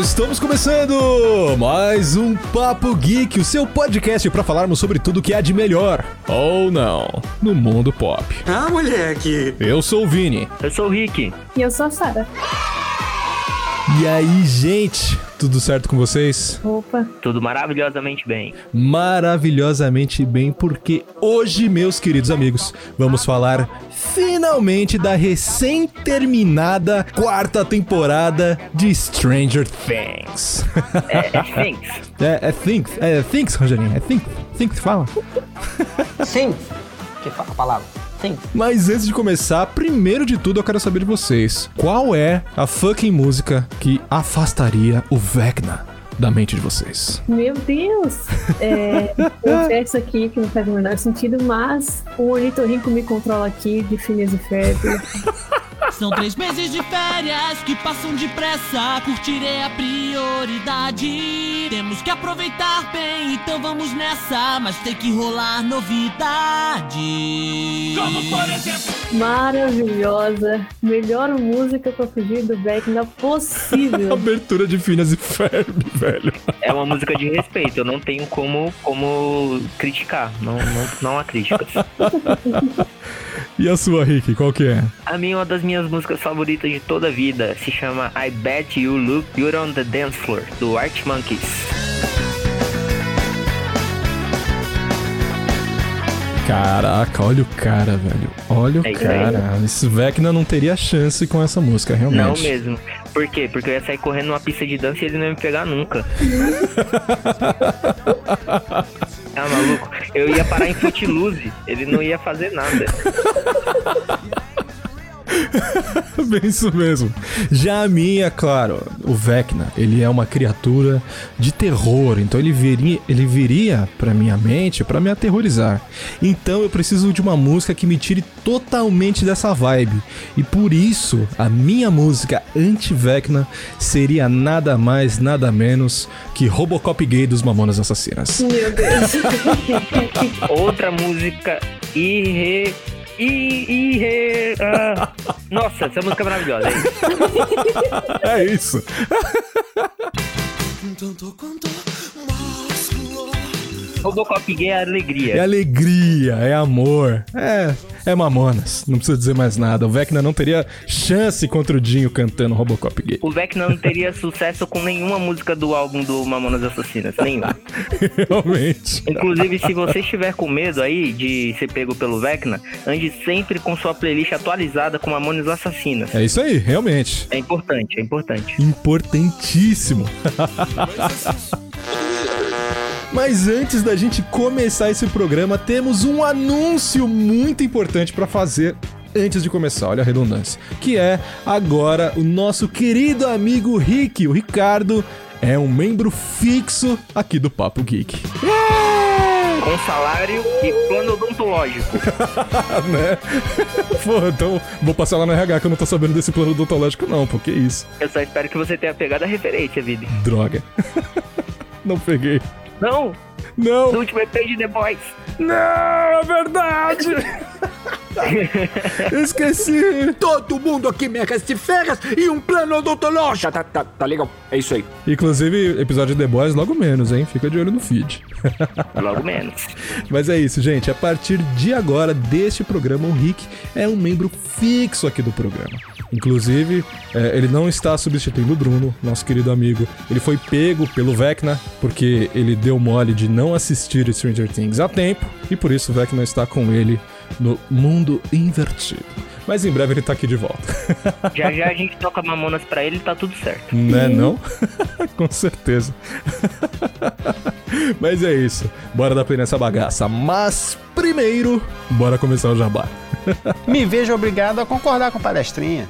Estamos começando mais um Papo Geek, o seu podcast para falarmos sobre tudo que há de melhor ou não no mundo pop. Ah, moleque! Eu sou o Vini. Eu sou o Rick. E eu sou a Sara. E aí, gente? Tudo certo com vocês? Opa. Tudo maravilhosamente bem. Maravilhosamente bem, porque hoje, meus queridos amigos, vamos falar finalmente da recém-terminada quarta temporada de Stranger Things. É, é Things. é, é Things, é Things, Rogerinho, é Things, Things fala. Sim! Que fala a palavra. Sim. Mas antes de começar, primeiro de tudo eu quero saber de vocês. Qual é a fucking música que afastaria o Vecna da mente de vocês? Meu Deus! É, confesso aqui que não faz o menor sentido, mas o ornitorrinco me controla aqui de Phineas e Ferb. São três meses de férias que passam depressa. Curtir é a prioridade. Temos que aproveitar bem, então vamos nessa. Mas tem que rolar novidade. Como por exemplo. Maravilhosa. Melhor música pra fugir do Vecna possível. Abertura de Finas e Ferb, velho. É uma música de respeito. Eu não tenho como, como criticar. Não, não, não há críticas. E a sua, Rick, qual que é? A minha, uma das minhas músicas favoritas de toda a vida se chama I Bet You Look Good on the Dance Floor, do Art Monkeys. Caraca, olha o cara, velho. Olha o É aí. cara. Esse Vecna não teria chance com essa música, realmente. Não mesmo. Por quê? Porque eu ia sair correndo numa pista de dança e ele não ia me pegar nunca. Ah, maluco? Eu ia parar em Footloose, ele não ia fazer nada. Bem isso mesmo. Já a minha, claro, o Vecna, ele é uma criatura de terror, então ele viria, ele viria pra minha mente pra me aterrorizar. Então eu preciso de uma música que me tire totalmente dessa vibe. E por isso, a minha música anti-Vecna seria nada mais, nada menos que Robocop gay dos Mamonas Assassinas. Meu Deus. Outra música irre... i- irre... ah. Nossa, essa música é maravilhosa. hein? É isso. Robocop gay é alegria. É alegria, é amor. É, é Mamonas. Não precisa dizer mais nada. O Vecna não teria chance contra o Dinho cantando Robocop gay. O Vecna não teria sucesso com nenhuma música do álbum do Mamonas Assassinas, nenhuma. Realmente. Inclusive, se você estiver com medo aí de ser pego pelo Vecna, ande sempre com sua playlist atualizada com Mamonas Assassinas. É isso aí, realmente. É importante, é importante. Importantíssimo. Mas antes da gente começar esse programa, temos um anúncio muito importante para fazer antes de começar, olha a redundância. Que é agora o nosso querido amigo Rick, o Ricardo, é um membro fixo aqui do Papo Geek. Com salário e plano odontológico. né? Pô, então vou passar lá no RH que eu não tô sabendo desse plano odontológico, não, pô, que isso? Eu só espero que você tenha pegado a referência, Vini. Droga. não peguei. Não, Não! no último EP de The Boys. Não, é verdade! Esqueci! Todo mundo aqui merece férias e um plano odontológico. Tá, tá, tá legal. É isso aí. Inclusive, episódio de The Boys logo menos, hein? Fica de olho no feed. Logo menos. Mas é isso, gente. A partir de agora, deste programa, o Rick é um membro fixo aqui do programa. Inclusive, é, ele não está substituindo o Bruno, nosso querido amigo. Ele foi pego pelo Vecna, porque ele deu mole de não assistir Stranger Things a tempo, e por isso o Vecna está com ele no mundo invertido. Mas em breve ele tá aqui de volta. Já já a gente toca Mamonas pra ele e tá tudo certo. Né, não? Com certeza. Mas é isso. Bora dar play nessa bagaça. Mas primeiro, bora começar o jabá. Me vejo obrigado a concordar com o palestrinha.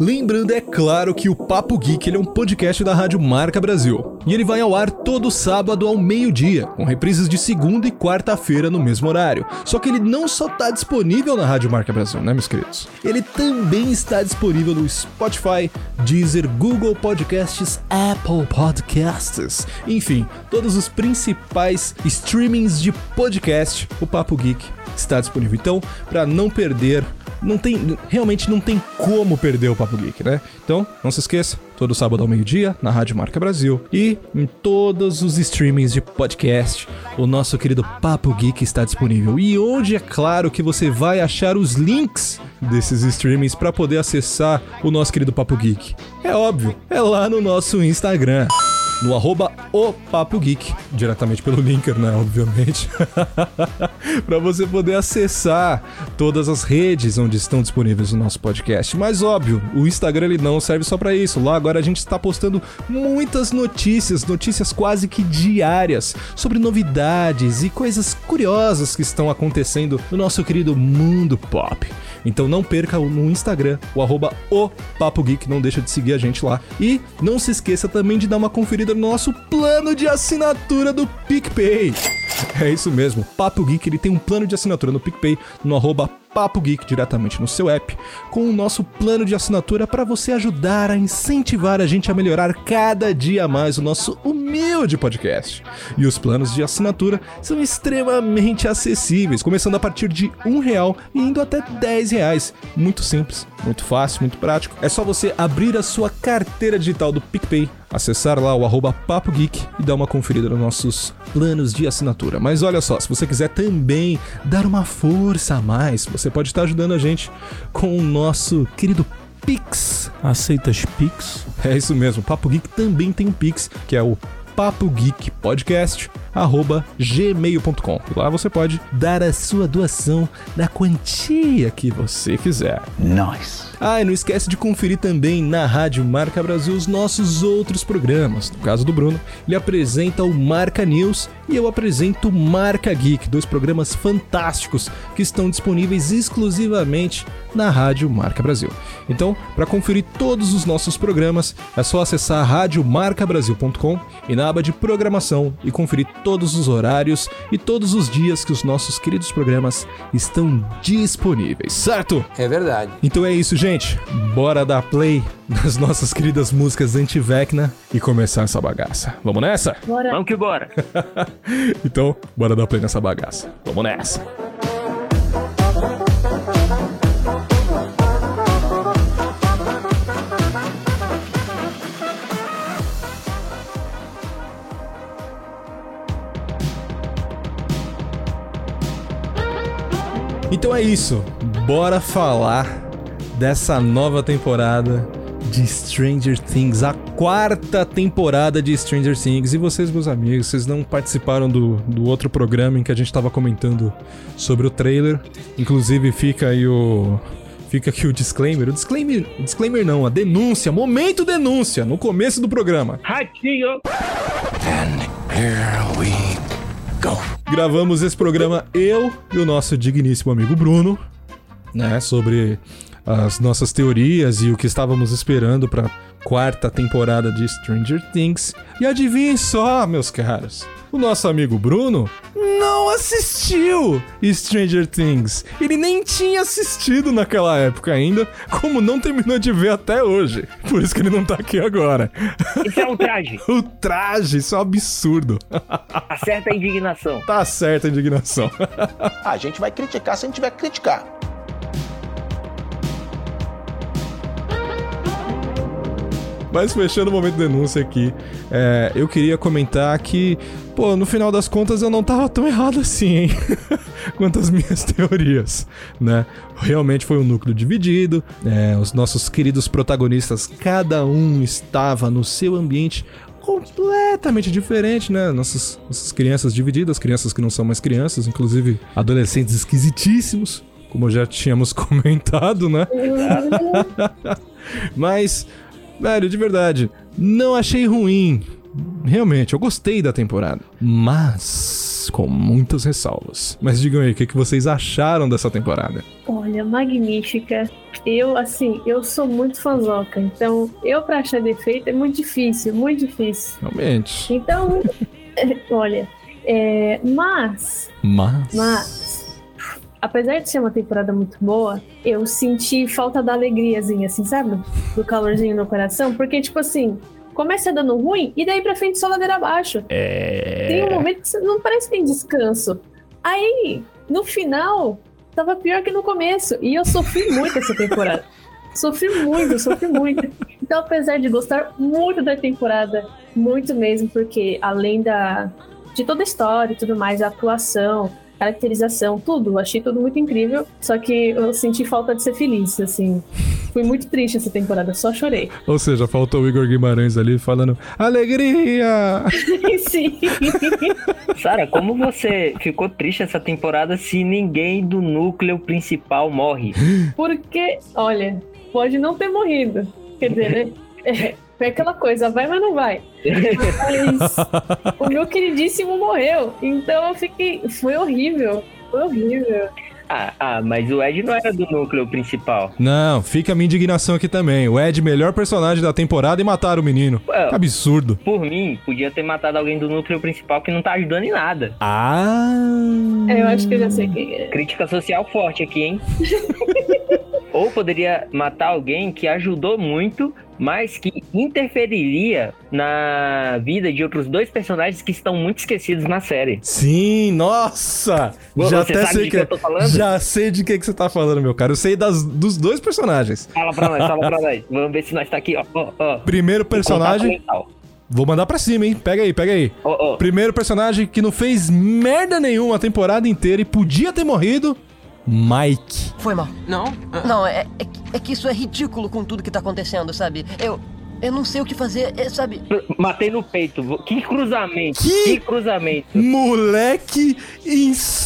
Lembrando, é claro, que o Papo Geek é um podcast da Rádio Marca Brasil. E ele vai ao ar todo sábado ao meio-dia, com reprises de segunda e quarta-feira no mesmo horário. Só que ele não só está disponível na Rádio Marca Brasil, né, meus queridos? Ele também está disponível no Spotify, Deezer, Google Podcasts, Apple Podcasts. Enfim, todos os principais streamings de podcast, o Papo Geek está disponível. Então, para não perder não tem, realmente não tem como perder o Papo Geek, né? Então, não se esqueça, todo sábado ao meio-dia, na Rádio Marca Brasil e em todos os streamings de podcast, o nosso querido Papo Geek está disponível. E onde é claro que você vai achar os links desses streamings para poder acessar o nosso querido Papo Geek? É óbvio, é lá no nosso Instagram no arroba o Papo Geek, diretamente pelo Linker, né, obviamente, para você poder acessar todas as redes onde estão disponíveis o nosso podcast. Mas óbvio, o Instagram ele não serve só para isso. Lá agora a gente está postando muitas notícias, notícias quase que diárias sobre novidades e coisas curiosas que estão acontecendo no nosso querido mundo pop. Então não perca no Instagram, o arroba o Papo Geek, não deixa de seguir a gente lá. E não se esqueça também de dar uma conferida no nosso plano de assinatura do PicPay. É isso mesmo, Papo Geek ele tem um plano de assinatura no PicPay, no arroba Papo Geek diretamente no seu app, com o nosso plano de assinatura para você ajudar a incentivar a gente a melhorar cada dia mais o nosso humilde podcast. E os planos de assinatura são extremamente acessíveis, começando a partir de um real e indo até 10 reais. Muito simples, muito fácil, muito prático. É só você abrir a sua carteira digital do PicPay, acessar lá o arroba Papo Geek e dar uma conferida nos nossos planos de assinatura. Mas olha só, se você quiser também dar uma força a mais, você pode estar ajudando a gente com o nosso querido Pix. Aceitas Pix? É isso mesmo, Papo Geek também tem um Pix, que é o Papo Geek Podcast arroba gmail.com. Lá você pode dar a sua doação na quantia que você quiser. Nice. Ah, e não esquece de conferir também na Rádio Marca Brasil os nossos outros programas. No caso do Bruno, ele apresenta o Marca News e eu apresento o Marca Geek, dois programas fantásticos que estão disponíveis exclusivamente na Rádio Marca Brasil. Então, para conferir todos os nossos programas, é só acessar radiomarcabrasil.com e na aba de programação e conferir todos os horários e todos os dias que os nossos queridos programas estão disponíveis, certo? É verdade. Então é isso, gente. Bora dar play nas nossas queridas músicas anti-Vecna e começar essa bagaça. Vamos nessa? Bora. Vamos que bora. então, bora dar play nessa bagaça. Vamos nessa. Então é isso. Bora falar dessa nova temporada de Stranger Things, a quarta temporada de Stranger Things. E vocês, meus amigos, vocês não participaram do, do outro programa em que a gente tava comentando sobre o trailer. Inclusive, fica aí o. Fica aqui o disclaimer. O disclaimer. O disclaimer não, a denúncia. Momento denúncia no começo do programa. Ratinho. Gravamos esse programa eu e o nosso digníssimo amigo Bruno, né, sobre as nossas teorias e o que estávamos esperando para quarta temporada de Stranger Things. E adivinhem só, meus caros, o nosso amigo Bruno não assistiu Stranger Things. Ele nem tinha assistido naquela época ainda, como não terminou de ver até hoje. Por isso que ele não tá aqui agora. Isso é um traje. o traje, isso é um absurdo. Acerta a indignação. tá certa a indignação. A gente vai criticar se a gente tiver que criticar. Mas fechando o momento de denúncia aqui, é, eu queria comentar que, pô, no final das contas eu não tava tão errado assim, hein? Quanto às minhas teorias, né? Realmente foi um núcleo dividido, é, os nossos queridos protagonistas, cada um estava no seu ambiente completamente diferente, né? Nossas, nossas crianças divididas, crianças que não são mais crianças, inclusive adolescentes esquisitíssimos, como já tínhamos comentado, né? Mas, velho, de verdade, não achei ruim. Realmente, eu gostei da temporada. Mas, com muitas ressalvas. Mas digam aí, o que, que vocês acharam dessa temporada? Olha, magnífica. Eu, assim, eu sou muito fanzoca, então eu pra achar defeito é muito difícil, muito difícil. Realmente. Então, olha, é, mas, Mas. mas, apesar de ser uma temporada muito boa, eu senti falta da alegriazinha, assim, sabe? Do calorzinho no coração, porque, tipo assim, começa dando ruim e daí pra frente só ladeira abaixo. É. Tem um momento que não parece que tem descanso. Aí, no final, tava pior que no começo. E eu sofri muito essa temporada. Sofri muito, sofri muito. Então, apesar de gostar muito da temporada, muito mesmo, porque além da de toda a história e tudo mais, a atuação, caracterização, tudo, achei tudo muito incrível. Só que eu senti falta de ser feliz, assim. Fui muito triste essa temporada, só chorei. Ou seja, faltou o Igor Guimarães ali falando alegria! Sim. Sara, como você ficou triste essa temporada se ninguém do núcleo principal morre? Porque, olha, pode não ter morrido. Quer dizer, né? É, é aquela coisa, vai, mas não vai. Mas o meu queridíssimo morreu. Então eu fiquei. Foi horrível. Foi horrível. Ah, ah, mas o Ed não era do núcleo principal. Não, fica a minha indignação aqui também. O Ed, melhor personagem da temporada e mataram o menino. Que absurdo. Por mim, podia ter matado alguém do núcleo principal que não tá ajudando em nada. Ah. É, eu acho que eu já sei quem é. Crítica social forte aqui, hein? Ou poderia matar alguém que ajudou muito, mas que interferiria na vida de outros dois personagens que estão muito esquecidos na série. Sim, nossa! Você já até sei de que eu tô falando? Já sei de que, que você tá falando, meu cara. Eu sei das, dos dois personagens. Fala pra nós, fala pra nós. Vamos ver se nós tá aqui, ó. ó, ó. Primeiro personagem. Vou mandar pra cima, hein? Pega aí, pega aí. Ó, ó. Primeiro personagem que não fez merda nenhuma a temporada inteira e podia ter morrido. Mike. Foi mal. Não? Não, é, é, que- é que isso é ridículo com tudo que tá acontecendo, sabe? Eu. Eu não sei o que fazer, é, sabe? Matei no peito. Que cruzamento. Que- Que, cruzamento. Moleque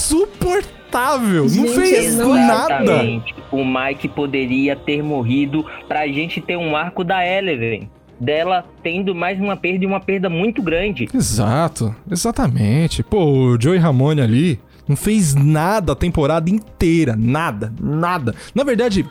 insuportável. não Gente, fez não é nada. Exatamente. O Mike poderia ter morrido pra gente ter um arco da Eleven. Dela tendo mais uma perda e uma perda muito grande. Exato, exatamente. Pô, o Joey Ramone ali não fez nada a temporada inteira, nada, nada. Na verdade,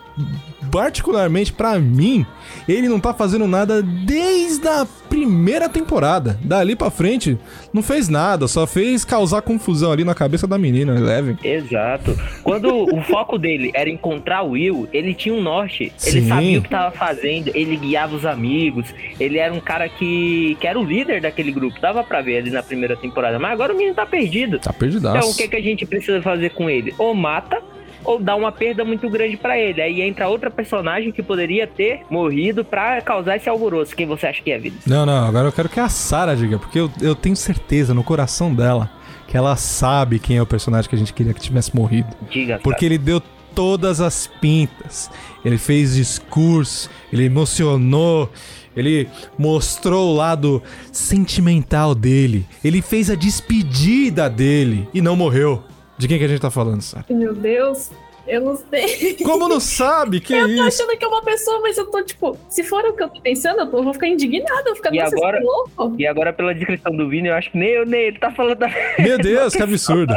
particularmente pra mim, ele não tá fazendo nada desde a primeira temporada. Dali pra frente, não fez nada, só fez causar confusão ali na cabeça da menina, Eleven. Exato. Quando o foco dele era encontrar o Will, ele tinha um norte. Ele Sim. sabia o que tava fazendo, ele guiava os amigos. Ele era um cara que, que era o líder daquele grupo. Dava pra ver ali na primeira temporada. Mas agora o menino tá perdido. Tá perdidaço. Então o que, que a gente precisa fazer com ele? Ou mata, ou dá uma perda muito grande pra ele. Aí entra outra personagem que poderia ter morrido pra causar esse alvoroço. Quem você acha que é, vida? Não, não, agora eu quero que a Sarah diga, porque eu, eu tenho certeza no coração dela que ela sabe quem é o personagem que a gente queria que tivesse morrido. Diga. Porque ele deu todas as pintas. Ele fez discurso, ele emocionou, ele mostrou o lado sentimental dele. Ele fez a despedida dele e não morreu. De quem que a gente tá falando, Sarah? Meu Deus, eu não sei. Como não sabe? Que eu tô isso? achando que é uma pessoa, mas eu tô tipo, se for o que eu tô pensando, eu, tô- eu vou ficar indignada, eu vou ficar E "Nossa, agora- é louco. E agora, pela descrição do Vini, eu acho que nem eu, nem ele tá falando da. Meu Deus, que absurdo.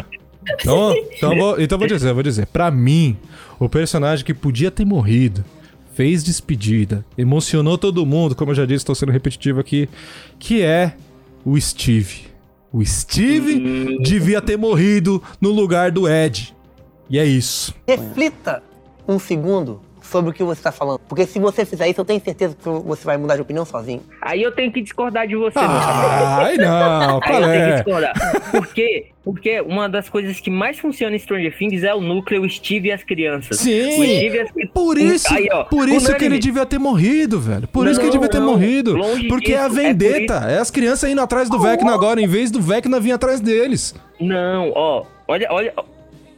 Então, então, eu vou, então vou dizer, eu vou dizer. Pra mim, o personagem que podia ter morrido, fez despedida, emocionou todo mundo, como eu já disse, estou sendo repetitivo aqui, que é o Steve. O Steve devia ter morrido no lugar do Ed. E é isso. Reflita um segundo sobre o que você está falando. Porque se você fizer isso, eu tenho certeza que você vai mudar de opinião sozinho. Aí eu tenho que discordar de você, meu camarada. Ai, não, Aí eu tenho que é? discordar. Por quê? Porque uma das coisas que mais funciona em Stranger Things é o núcleo Steve e as crianças. Sim, O Steve e as Por isso, Aí, ó, por isso que ele devia ter morrido, velho. Por isso que ele Não, devia ter não, morrido. longe Porque é a disso, é por vendetta. É, as crianças indo atrás do Vecna agora, em vez do Vecna vir atrás deles. Não, ó, olha, olha,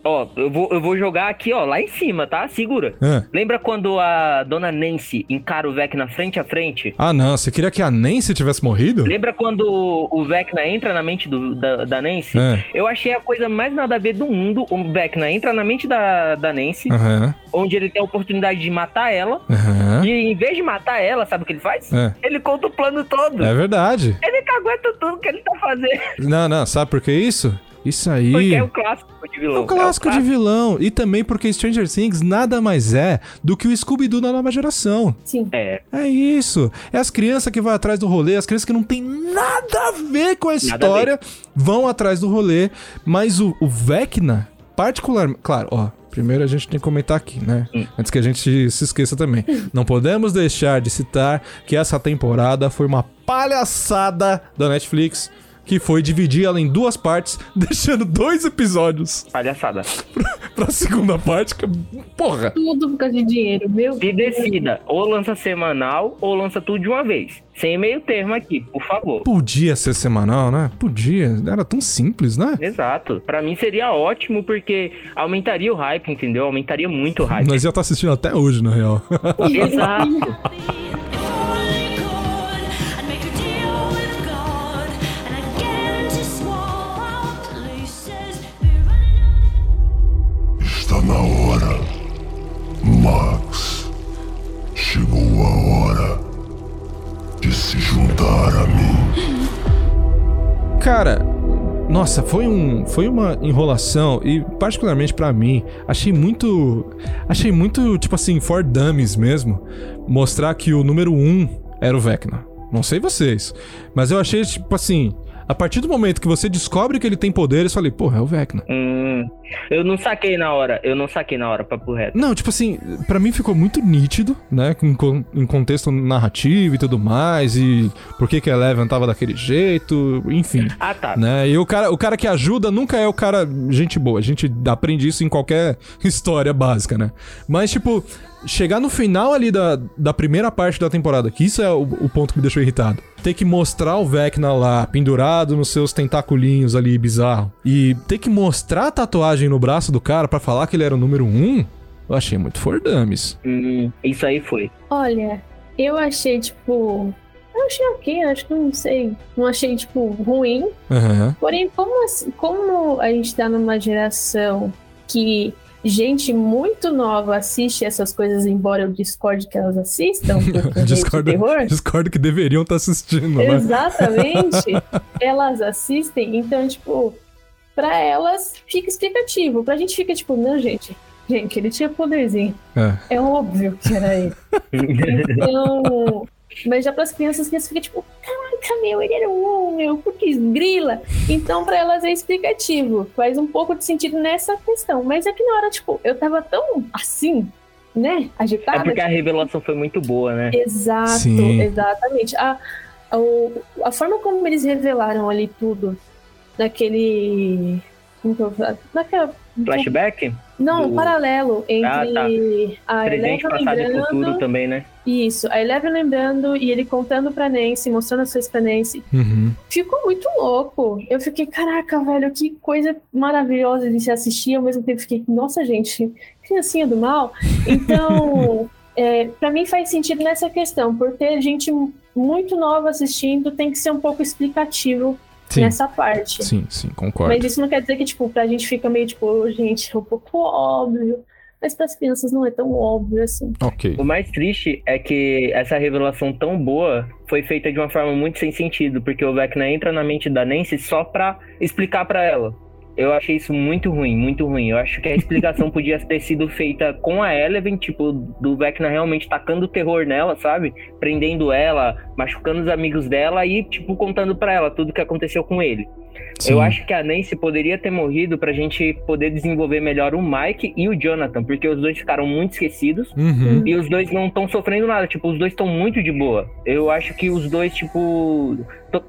ó, eu vou, eu vou jogar aqui, ó, lá em cima, tá? Segura. Ah. Lembra quando a dona Nancy encara o Vecna frente a frente? Ah, não. Você queria que a Nancy tivesse morrido? Lembra quando o Vecna entra na mente do- da, da Nancy? É. Eu achei a coisa mais nada a ver do mundo. O Vecna entra na mente da, da Nancy, Aham, onde ele tem a oportunidade de matar ela. aham. E em vez de matar ela, sabe o que ele faz? É. Ele conta o plano todo. É verdade. Ele cagueta tudo que ele tá fazendo. Não, não. Sabe por que isso? Isso aí. Porque é o clássico de vilão. É um clássico de vilão. E também porque Stranger Things nada mais é do que o Scooby-Doo da nova geração. Sim. É, É isso. É as crianças que vão atrás do rolê, as crianças que não tem nada a ver com a história vão atrás do rolê. Mas o, o Vecna, particularmente. Claro, ó. Primeiro a gente tem que comentar aqui, né? Antes que a gente se esqueça também. Não podemos deixar de citar que essa temporada foi uma palhaçada da Netflix. Que foi dividir ela em duas partes, deixando dois episódios palhaçada. pra segunda parte. Que, porra! Tudo por causa de dinheiro, meu. Se decida, ou lança semanal, ou lança tudo de uma vez. Sem meio termo aqui, por favor. Podia ser semanal, né? Podia. Era tão simples, né? Exato. Pra mim seria ótimo, porque aumentaria o hype, entendeu? Aumentaria muito o hype. Nós já tá assistindo até hoje, na real. Exato. Max. Chegou a hora de se juntar a mim. Cara, nossa, foi um, foi uma enrolação e particularmente pra mim, achei muito, achei muito tipo assim for dummies mesmo, mostrar que o número um era o Vecna. Não sei vocês, mas eu achei tipo assim, a partir do momento que você descobre que ele tem poderes, eu falei, porra, é o Vecna. Hum, eu não saquei na hora. Eu não saquei na hora, papo reto. Não, tipo assim, pra mim ficou muito nítido, né? Em, em contexto narrativo e tudo mais, e por que que a Eleven tava daquele jeito, enfim. Ah, tá. Né? E o cara, o cara que ajuda nunca é o cara gente boa. A gente aprende isso em qualquer história básica, né? Mas, tipo, chegar no final ali da, da primeira parte da temporada, que isso é o, o ponto que me deixou irritado. Ter que mostrar o Vecna lá, pendurado nos seus tentaculinhos ali, bizarro. E ter que mostrar a tatuagem no braço do cara pra falar que ele era o número um, eu achei muito for dummies. Hum, isso aí foi. Olha, eu achei, tipo. Eu achei ok, acho que não sei. Não achei, tipo, ruim. Aham. Porém, como, assim- como a gente tá numa geração que gente muito nova assiste essas coisas, embora eu discorde que elas assistam, é discordo, terror. discordo que deveriam estar assistindo, né? Exatamente. elas assistem, então, tipo, pra elas fica explicativo. Pra gente fica tipo, não, gente. Gente, ele tinha poderzinho. É. É óbvio que era ele. Então. Mas já pras crianças, crianças ficam tipo, caraca, meu, ele era um meu, porque grila. Então, pra elas é explicativo. Faz um pouco de sentido nessa questão. Mas é que na hora, tipo, eu tava tão assim, né? Agitada. É porque a revelação foi muito boa, né? Exato, Sim. exatamente. A, a, o- a forma como eles revelaram ali tudo, naquele. Como que eu vou falar? Naquela. Flashback? Não, Do- paralelo entre Ah, tá. a Presente, Eleven passado e futuro lembrando. também, né? Isso, a Eleven lembrando e ele contando pra Nancy, mostrando as coisas pra Nancy. Uhum. Ficou muito louco. Eu fiquei, caraca, velho, que coisa maravilhosa de se assistir. Ao mesmo tempo, fiquei, nossa, gente, criancinha do mal. Então, é, para mim faz sentido nessa questão. Por ter gente muito nova assistindo, tem que ser um pouco explicativo Sim. nessa parte. Sim, sim, concordo. Mas isso não quer dizer que, tipo, pra gente fica meio, tipo, gente, é um pouco óbvio. Mas pras crianças não é tão óbvio assim. Ok. O mais triste é que essa revelação tão boa foi feita de uma forma muito sem sentido, porque o Vecna entra na mente da Nancy só pra explicar pra ela. Eu achei isso muito ruim, muito ruim. Eu acho que a explicação podia ter sido feita com a Eleven, tipo, do Vecna realmente tacando terror nela, sabe? Prendendo ela, machucando os amigos dela e, tipo, contando pra ela tudo o que aconteceu com ele. Sim. Eu acho que a Nancy poderia ter morrido pra gente poder desenvolver melhor o Mike e o Jonathan, porque os dois ficaram muito esquecidos. Uhum. E os dois não estão sofrendo nada, tipo, os dois estão muito de boa. Eu acho que os dois, tipo.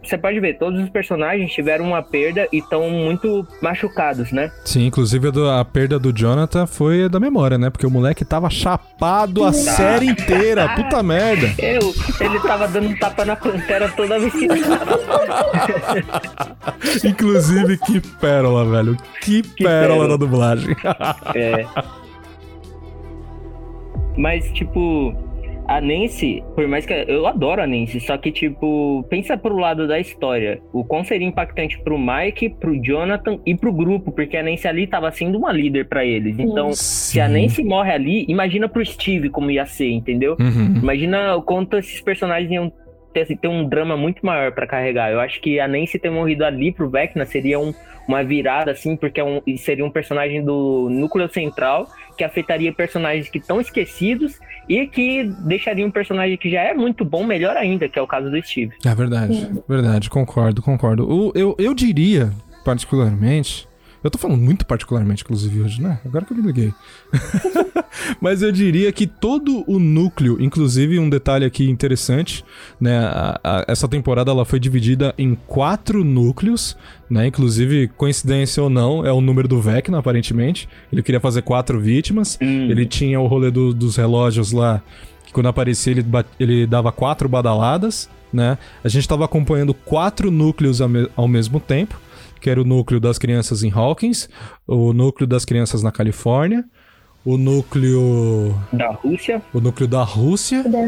Você pode ver, todos os personagens tiveram uma perda e estão muito machucados, né? Sim, inclusive a, perda do Jonathan foi da memória, né? Porque o moleque tava chapado a série inteira. Puta merda. Eu, ele tava dando tapa na pantera toda vez que Inclusive, que pérola, velho. Que, pérola pérola. da dublagem. É. Mas, tipo, a Nancy, por mais que. Eu adoro a Nancy, só que, tipo, pensa pro lado da história. O quão seria impactante pro Mike, pro Jonathan e pro grupo, porque a Nancy ali tava sendo uma líder pra eles. Então, se a Sim. Nancy morre ali, imagina pro Steve como ia ser, entendeu? Uhum. Imagina o quanto esses personagens iam ter, assim, ter um drama muito maior pra carregar. Eu acho que a Nancy ter morrido ali pro Vecna seria um, uma virada, assim, porque é um, seria um personagem do núcleo central que afetaria personagens que estão esquecidos e que deixaria um personagem que já é muito bom melhor ainda, que é o caso do Steve. É verdade, verdade, concordo, concordo. O- eu, eu diria, particularmente. Eu tô falando muito particularmente, inclusive, hoje, né? Agora que eu me liguei. Mas eu diria que todo o núcleo, inclusive um detalhe aqui interessante, né? a- a- essa temporada ela foi dividida em quatro núcleos, né? Inclusive, coincidência ou não, é o número do Vecna, aparentemente. Ele queria fazer quatro vítimas. Ele tinha o rolê do- dos relógios lá, que quando aparecia ele, ele dava quatro badaladas, né? A gente tava acompanhando quatro núcleos ao mesmo tempo, que era o núcleo das crianças em Hawkins, o núcleo das crianças na Califórnia, o núcleo Da Rússia. o núcleo da Rússia Da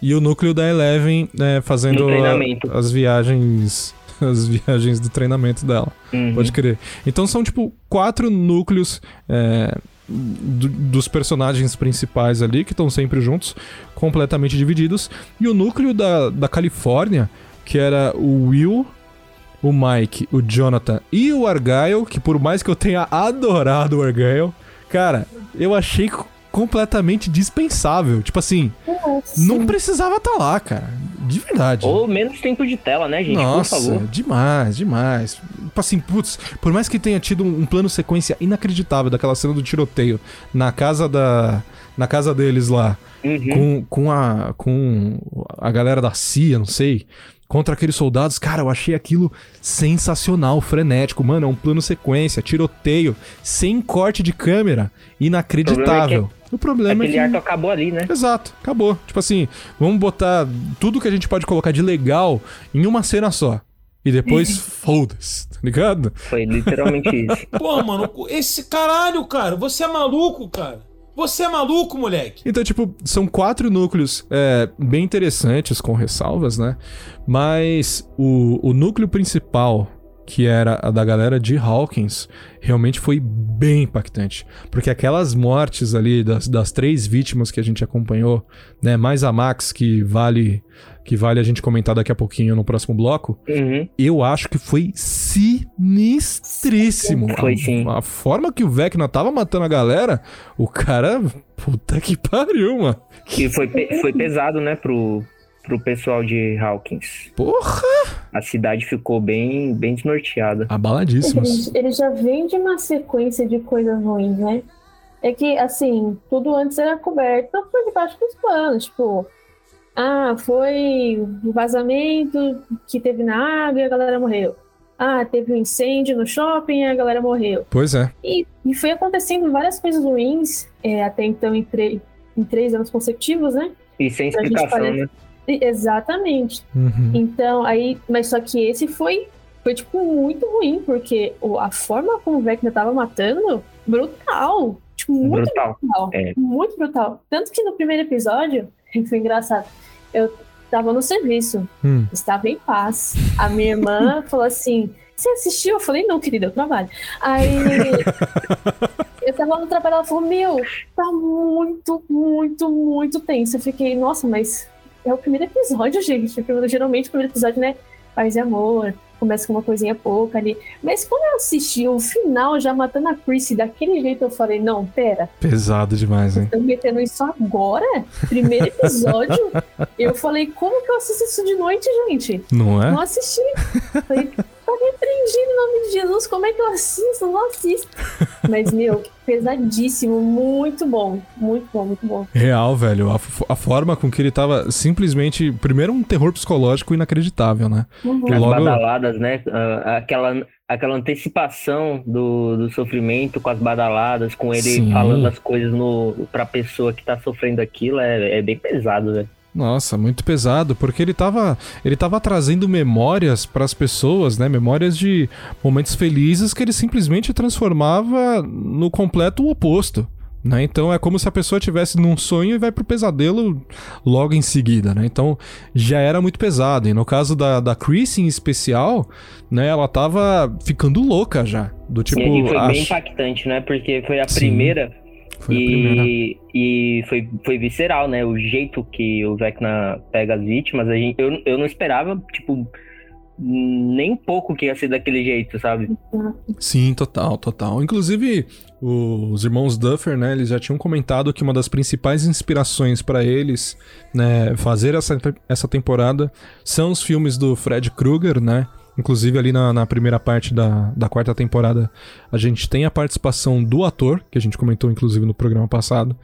e o núcleo da Eleven né, fazendo a- as viagens as viagens do treinamento dela. Uhum. Pode crer. Então são tipo quatro núcleos é, do- dos personagens principais ali que estão sempre juntos, completamente divididos. E o núcleo da, da Califórnia, que era o Will, o Mike, o Jonathan e o Argyle, que por mais que eu tenha adorado o Argyle, cara, eu achei co- completamente dispensável. Tipo assim, não precisava estar lá, cara. De verdade. Ou menos tempo de tela, né, gente? Nossa, Por favor. demais, demais. Tipo assim, putz, por mais que tenha tido um, um plano sequência inacreditável daquela cena do tiroteio na casa da. Na casa deles lá, Uhum. com, com, a, com a galera da CIA, não sei, contra aqueles soldados, cara, eu achei aquilo sensacional, frenético. Mano, é um plano sequência, tiroteio, sem corte de câmera, inacreditável. O problema é Aquele que. arco acabou ali, né? Exato, acabou. Tipo assim, vamos botar tudo que a gente pode colocar de legal em uma cena só. E depois, foda-se, tá ligado? Foi literalmente isso. Pô, mano, esse caralho, cara, você é maluco, cara. Você é maluco, moleque. Então, tipo, são quatro núcleos é, bem interessantes, com ressalvas, né? Mas o, o núcleo principal, que era a da galera de Hawkins, realmente foi bem impactante. Porque aquelas mortes ali das, das três vítimas que a gente acompanhou, né? Mais a Max, que vale, que vale a gente comentar daqui a pouquinho no próximo bloco. Uhum. Eu acho que foi sinistríssimo. Foi a, sim. A forma que o Vecna tava matando a galera, o cara. Puta que pariu, mano. E foi, pe- foi pesado, né, pro, pro pessoal de Hawkins. Porra! A cidade ficou bem, bem desnorteada. Abaladíssimos. Ele, ele já vem de uma sequência de coisas ruins, né? É que, assim, tudo antes era coberto por debaixo dos panos. Tipo, ah, foi um vazamento que teve na água e a galera morreu. Ah, teve um incêndio no shopping e a galera morreu. Pois é. E, e foi acontecendo várias coisas ruins, é, até então em, em três anos consecutivos, né? E sem explicação, fazer- né? E- Exatamente. Uhum. Então, aí, mas só que esse foi, foi tipo, muito ruim, porque o- a forma como o Vecna tava matando, brutal. Tipo, muito Brutal. brutal. É. Muito brutal. Tanto que no primeiro episódio, foi engraçado, eu tava no serviço, Hum. estava em paz. A minha irmã falou assim: Você assistiu? Eu falei: Não, querida, eu trabalho. Aí eu tava no trabalho, ela falou: Meu, tá muito, muito, muito tenso. Eu fiquei: Nossa, mas é o primeiro episódio, gente. Geralmente o primeiro episódio, né? Paz e amor. Começa com uma coisinha pouca ali. Mas quando eu assisti o final, já matando a Chrissy daquele jeito, eu falei: Não, pera. Pesado demais, hein? Estão metendo isso agora? Primeiro episódio? eu falei, como que eu assisto isso de noite, gente? Não é? Não assisti. Falei, tá repreendido em nome de Jesus, como é que eu assisto? Não assisto. Mas, meu, pesadíssimo, muito bom. Muito bom, muito bom. Real, velho. A, a forma com que ele tava simplesmente. Primeiro, um terror psicológico inacreditável, né? Uhum. As logo. badaladas, né? Ah, aquela, aquela antecipação do, do sofrimento com as badaladas, com ele Sim. falando as coisas no, pra pessoa que tá sofrendo aquilo, é, é bem pesado, velho. Nossa, muito pesado, porque ele tava, ele tava trazendo memórias pras pessoas, né? Memórias de momentos felizes que ele simplesmente transformava no completo oposto. Né? Então é como se a pessoa tivesse num sonho e vai pro pesadelo logo em seguida, né? Então já era muito pesado. E no caso da, da Chris em especial, né? Ela tava ficando louca já. Do tipo. e foi bem ach- impactante, né? Porque foi a Sim. primeira Foi. E, e foi, foi visceral, né? O jeito que o Vecna pega as vítimas, a gente, eu, eu não esperava, tipo, nem um pouco que ia ser daquele jeito, sabe? Sim, total, total. Inclusive, os irmãos Duffer, né, eles já tinham comentado que uma das principais inspirações para eles, né, fazer essa, essa temporada são os filmes do Fred Krueger, né? Inclusive, ali na, na primeira parte da, da quarta temporada, a gente tem a participação do ator, que a gente comentou inclusive no programa passado,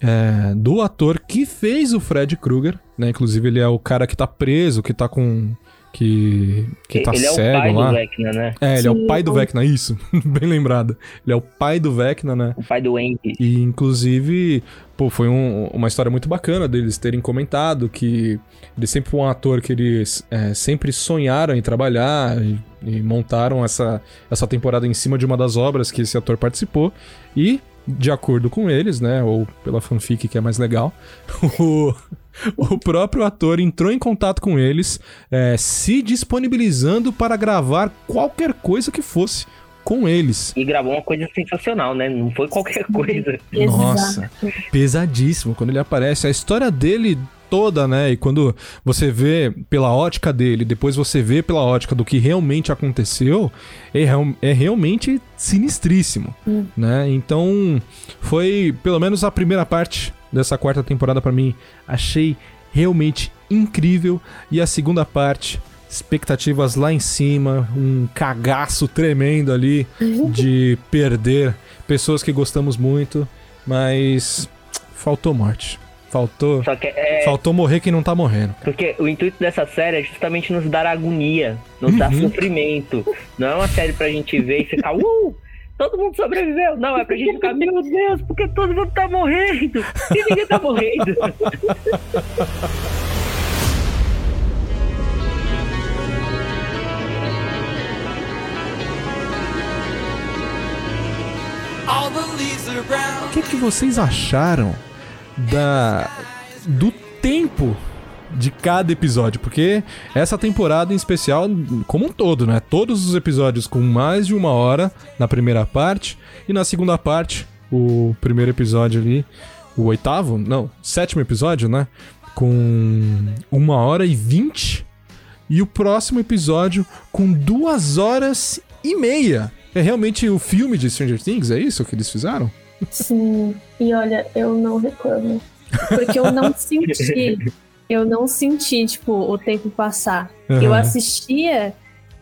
é, do ator que fez o Fred Krueger, né? Inclusive, ele é o cara que tá preso, que tá com. Que. que tá ele é o cego pai lá. do Vecna, né? É, ele é o Sim, pai do Vecna, isso. Bem lembrado. Ele é o pai do Vecna, né? O pai do Andy. E inclusive, pô, foi um- uma história muito bacana deles terem comentado que ele sempre foi um ator que eles é, sempre sonharam em trabalhar e, e montaram essa, essa temporada em cima de uma das obras que esse ator participou. E, de acordo com eles, né, ou pela fanfic que é mais legal, o, o próprio ator entrou em contato com eles, é, se disponibilizando para gravar qualquer coisa que fosse com eles. E gravou uma coisa sensacional, né? Não foi qualquer coisa. Nossa, pesadíssimo quando ele aparece. A história dele toda, né? E quando você vê pela ótica dele, depois você vê pela ótica do que realmente aconteceu, é, é realmente sinistríssimo, né? Então, foi pelo menos a primeira parte dessa quarta temporada pra mim, achei realmente incrível e a segunda parte expectativas lá em cima, um cagaço tremendo ali de perder pessoas que gostamos muito, mas faltou morte. Faltou, Só que é. faltou morrer quem não tá morrendo. Porque o intuito dessa série é justamente nos dar agonia, nos dar Uhum. sofrimento. Não é uma série pra gente ver e ficar, uh! Todo mundo sobreviveu. Não, é pra gente ficar, meu Deus, porque todo mundo tá morrendo. E ninguém tá morrendo. O que, que vocês acharam da do tempo de cada episódio? Porque essa temporada em especial, como um todo, né? Todos os episódios com mais de uma hora na primeira parte e na segunda parte, o primeiro episódio ali, o oitavo, não, sétimo episódio, né? Com uma hora e vinte e o próximo episódio com duas horas e meia. É realmente o filme de Stranger Things? É isso que eles fizeram? Sim. E olha, eu não reclamo. Porque eu não senti. Eu não senti, tipo, o tempo passar. Eu Aham. assistia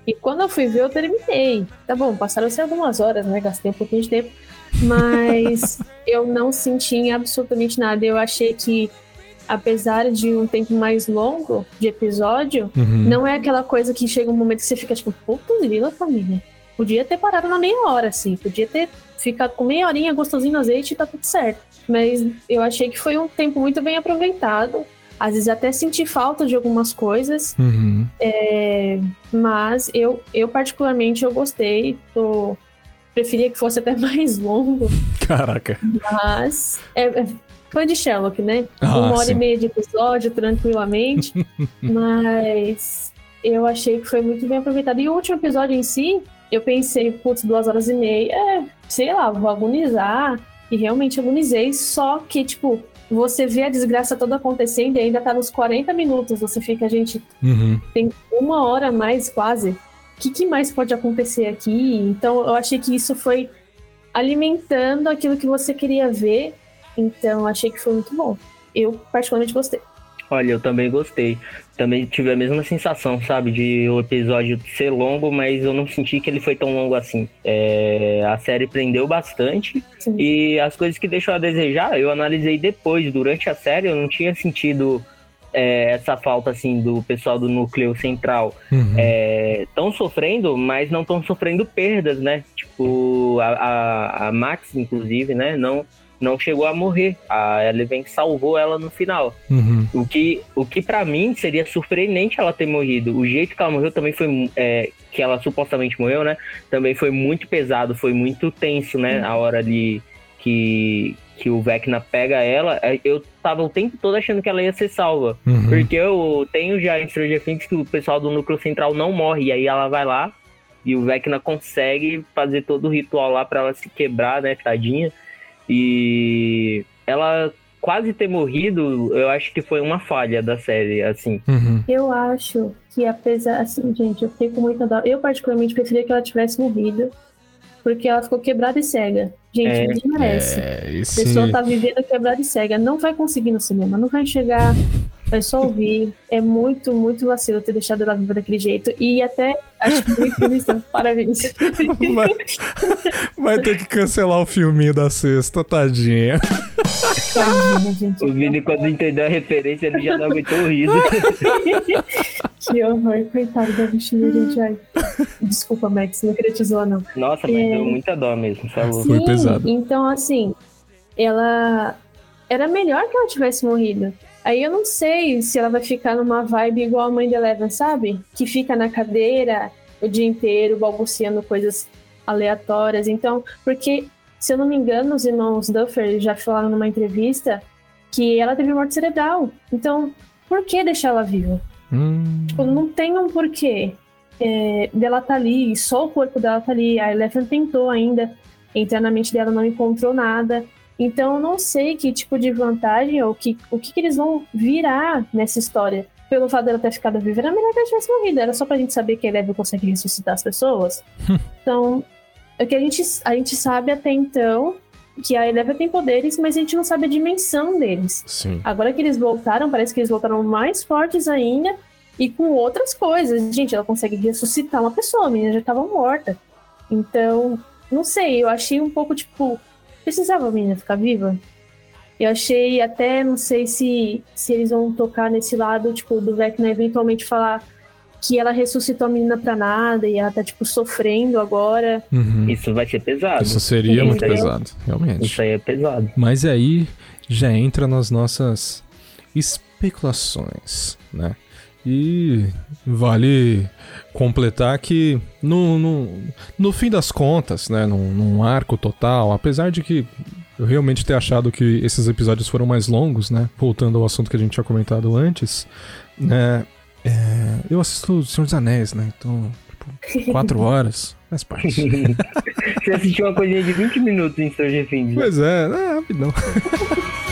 e quando eu fui ver, eu terminei. Tá bom, passaram-se algumas horas, né? Gastei um pouquinho de tempo. Mas eu não senti absolutamente nada. Eu achei que, apesar de um tempo mais longo de episódio, Uhum. não é aquela coisa que chega um momento que você fica tipo, puta grila, família. Podia ter parado na meia hora, assim. Podia ter ficado com meia horinha gostosinho no azeite e tá tudo certo. Mas eu achei que foi um tempo muito bem aproveitado. Às vezes até senti falta de algumas coisas. Uhum. É, mas eu, eu particularmente eu gostei. Tô, preferia que fosse até mais longo. Caraca. Mas é, é fã de Sherlock, né? Ah, Uma hora sim. e meia de episódio, tranquilamente. mas eu achei que foi muito bem aproveitado. E o último episódio em si, eu pensei, putz, duas horas e meia, é, sei lá, vou agonizar. E realmente agonizei, só que, tipo, você vê a desgraça toda acontecendo e ainda tá nos 40 minutos. Você fica, gente, Uhum. tem uma hora a mais quase. O que, que mais pode acontecer aqui? Então eu achei que isso foi alimentando aquilo que você queria ver. Então achei que foi muito bom. Eu particularmente gostei. Olha, eu também gostei. Também tive a mesma sensação, sabe? De o episódio ser longo, mas eu não senti que ele foi tão longo assim. É, a série prendeu bastante. Sim. E as coisas que deixou a desejar, eu analisei depois. Durante a série, eu não tinha sentido é, essa falta, assim, do pessoal do núcleo central. Uhum. Estão sofrendo, mas não estão sofrendo perdas, né? Tipo, a, a, a Max, inclusive, né? Não, não chegou a morrer. A Eleven salvou ela no final. Uhum. O que, o que para mim seria surpreendente ela ter morrido. O jeito que ela morreu também foi. é, que ela supostamente morreu, né? Também foi muito pesado, foi muito tenso, né? A hora ali que, que o Vecna pega ela. é, Eu tava o tempo todo achando que ela ia ser salva. Uhum. Porque eu tenho já em Stranger Things que o pessoal do núcleo central não morre. E aí ela vai lá e o Vecna consegue fazer todo o ritual lá pra ela se quebrar, né? Tadinha. E ela quase ter morrido, eu acho que foi uma falha da série, assim. Uhum. Eu acho que apesar, assim, gente, eu fiquei com muita dó. Eu particularmente preferia que ela tivesse morrido, porque ela ficou quebrada e cega. Gente, É. ninguém merece. É, A esse... pessoa tá vivendo quebrada e cega, não vai conseguir no cinema, não vai enxergar, vai só ouvir. É muito, muito vacilo ter deixado ela viva daquele jeito. E até acho muito bonita. Parabéns. Vai, vai ter que cancelar o filminho da sexta, tadinha. Tadinha, gente. O Vini, quando entendeu a referência, ele já não aguentou o riso. Que horror, coitado da bichinha, gente. Ai. Desculpa, Max, não queria te zoar, não. Nossa, mas É. deu muita dó mesmo, falou. Foi Sim, pesado. Então, assim, ela. Era melhor que ela tivesse morrido. Aí eu não sei se ela vai ficar numa vibe igual a mãe de Eleven, sabe? Que fica na cadeira o dia inteiro balbuciando coisas aleatórias. Então, porque, se eu não me engano, os irmãos Duffer já falaram numa entrevista que ela teve morte cerebral. Então, por que deixar ela viva? Hum, Tipo, não tem um porquê é, dela tá ali, só o corpo dela tá ali. A Eleven tentou ainda entrar na mente dela, não encontrou nada. Então eu não sei que tipo de vantagem ou que, o que, que eles vão virar nessa história. Pelo fato dela ter ficado viva, era melhor que ela tivesse morrido. Era só pra gente saber que a Eleven consegue ressuscitar as pessoas. então, é que a gente, a gente sabe até então que a Eleven tem poderes, mas a gente não sabe a dimensão deles. sim. Agora que eles voltaram, parece que eles voltaram mais fortes ainda e com outras coisas. Gente, ela consegue ressuscitar uma pessoa, a menina já estava morta. Então, não sei, eu achei um pouco tipo. Precisava a menina ficar viva? Eu achei até, não sei se, se eles vão tocar nesse lado, tipo, do Vecna eventualmente falar que ela ressuscitou a menina pra nada e ela tá, tipo, sofrendo agora. Uhum. Isso vai ser pesado. Isso seria Sim, muito é- pesado, realmente. Isso aí é pesado. Mas aí já entra nas nossas especulações, né? E vale completar que no, no, no fim das contas, né, num, num arco total, apesar de que eu realmente ter achado que esses episódios foram mais longos, né? Voltando ao assunto que a gente tinha comentado antes, né? é, eu assisto o Senhor dos Anéis, né? Então, tipo, quatro horas faz parte. Você assistiu uma coisinha de 20 minutos em Stranger Things. né? Pois é, é rapidão.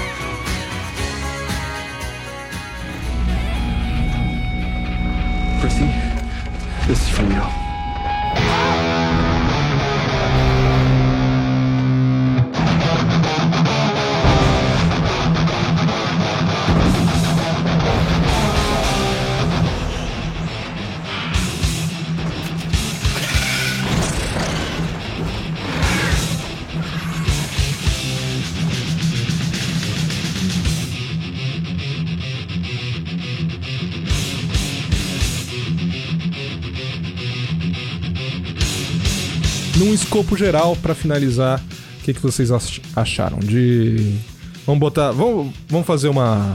escopo geral, pra finalizar, o que, que vocês ach- acharam de. Vamos botar. Vamos, vamos fazer uma,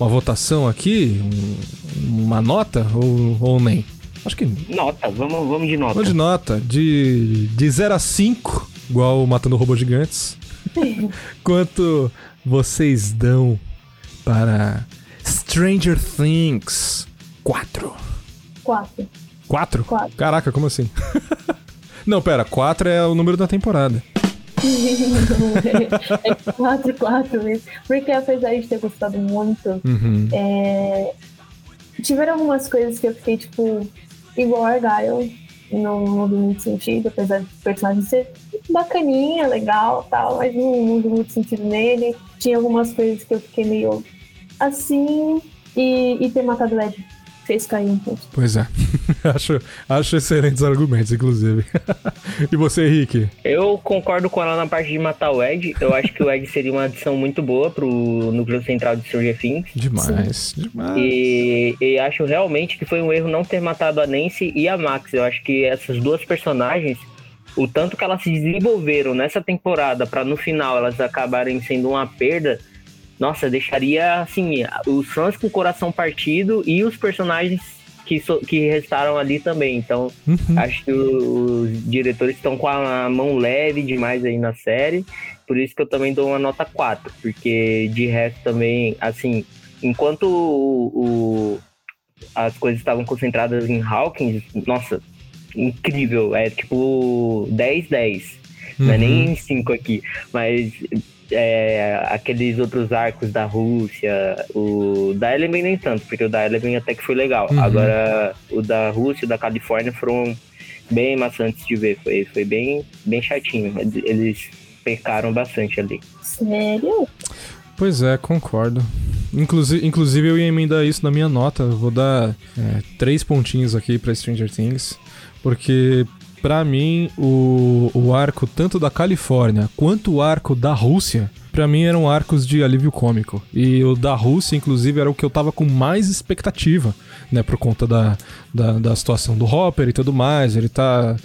uma votação aqui? Um- uma nota? Ou, ou nem? Acho que. Nota, vamos, vamos de nota. Vamos de nota. De, de 0 a 5, igual Matando Robôs Gigantes. Quanto vocês dão para Stranger Things 4? Quatro. 4? Quatro. Caraca, como assim? Não, pera, 4 é o número da temporada. é quatro, quatro mesmo. Porque apesar de ter gostado muito, Uhum. é, tiveram algumas coisas que eu fiquei, tipo, igual Argyle. Não, não muito sentido, apesar do personagem ser bacaninha, legal tal, mas não, não muito sentido nele. Tinha algumas coisas que eu fiquei meio assim. E, e ter matado o Ed fez cair um pouco. Pois é. acho, acho excelentes argumentos, inclusive. e você, Henrique? Eu concordo com ela na parte de matar o Ed. Eu acho que o Ed seria uma adição muito boa pro núcleo central de Stranger Things. Demais, demais. E, e acho realmente que foi um erro não ter matado a Nancy e a Max. Eu acho que essas duas personagens, o tanto que elas se desenvolveram nessa temporada para no final elas acabarem sendo uma perda, nossa, deixaria assim os fãs com o coração partido e os personagens que, so- que restaram ali também. Então, acho que os diretores estão com a mão leve demais aí na série. Por isso que eu também dou uma nota 4, porque de resto também, assim, enquanto o, o- as coisas estavam concentradas em Hawkins, nossa, incrível, é tipo 10-10. Não é Uhum. nem cinco aqui. Mas é, aqueles outros arcos da Rússia, o da Eleven nem tanto, porque o da Eleven até que foi legal. Uhum. Agora, o da Rússia e o da Califórnia foram bem maçantes de ver. Foi, foi bem, bem chatinho. Eles pecaram bastante ali. Sério? Pois é, concordo. Inclusive, inclusive eu ia emendar isso na minha nota. Eu Vou dar é, três pontinhos aqui pra Stranger Things. Porque, pra mim, o, o arco tanto da Califórnia quanto o arco da Rússia, pra mim eram arcos de alívio cômico. E o da Rússia, inclusive, era o que eu tava com mais expectativa, né? Por conta da, da, da situação do Hopper e tudo mais. Ele tá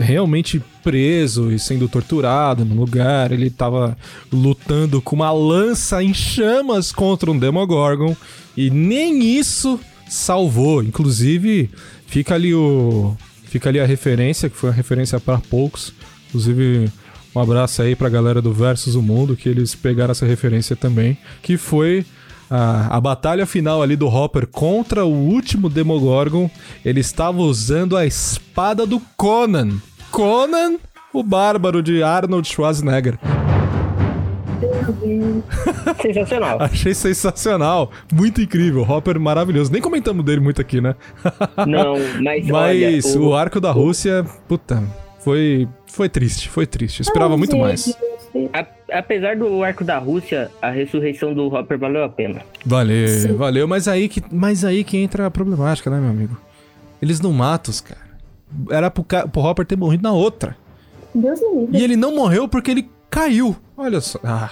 realmente preso e sendo torturado no lugar. Ele tava lutando com uma lança em chamas contra um Demogorgon. E nem isso salvou. Inclusive, fica ali o. Fica ali a referência, que foi uma referência para poucos. Inclusive, um abraço aí pra galera do Versus o Mundo, que eles pegaram essa referência também. Que foi a, a batalha final ali do Hopper contra o último Demogorgon. Ele estava usando a espada do Conan. Conan, o bárbaro de Arnold Schwarzenegger. Sensacional. Achei sensacional. Muito incrível. Hopper maravilhoso. Nem comentamos dele muito aqui, né? Não, mas, Mas olha, o... arco da Rússia, puta, foi, foi triste, foi triste. Eu esperava Ai, muito gente, mais. A- apesar do arco da Rússia, a ressurreição do Hopper valeu a pena. Valeu, valeu. Mas aí, que, mas aí que entra a problemática, né, meu amigo? Eles não matam os cara. Era pro, ca- pro Hopper ter morrido na outra. Deus me livre. E ele não morreu porque ele caiu. Olha só. Ah,